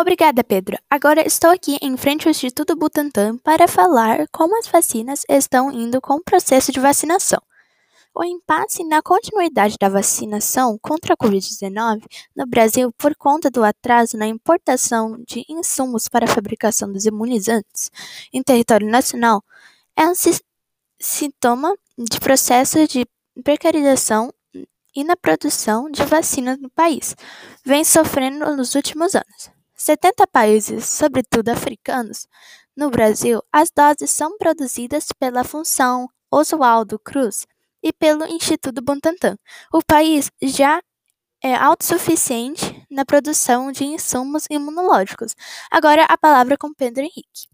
Obrigada, Pedro. Agora estou aqui em frente ao Instituto Butantan para falar como as vacinas estão indo com o processo de vacinação. O impasse na continuidade da vacinação contra a Covid-19 no Brasil por conta do atraso na importação de insumos para a fabricação dos imunizantes em território nacional é um sintoma de processo de precarização e na produção de vacinas no país, vem sofrendo nos últimos anos. 70 países, sobretudo africanos, no Brasil, as doses são produzidas pela Função Oswaldo Cruz e pelo Instituto Butantan. O país já é autossuficiente na produção de insumos imunológicos. Agora a palavra com Pedro Henrique.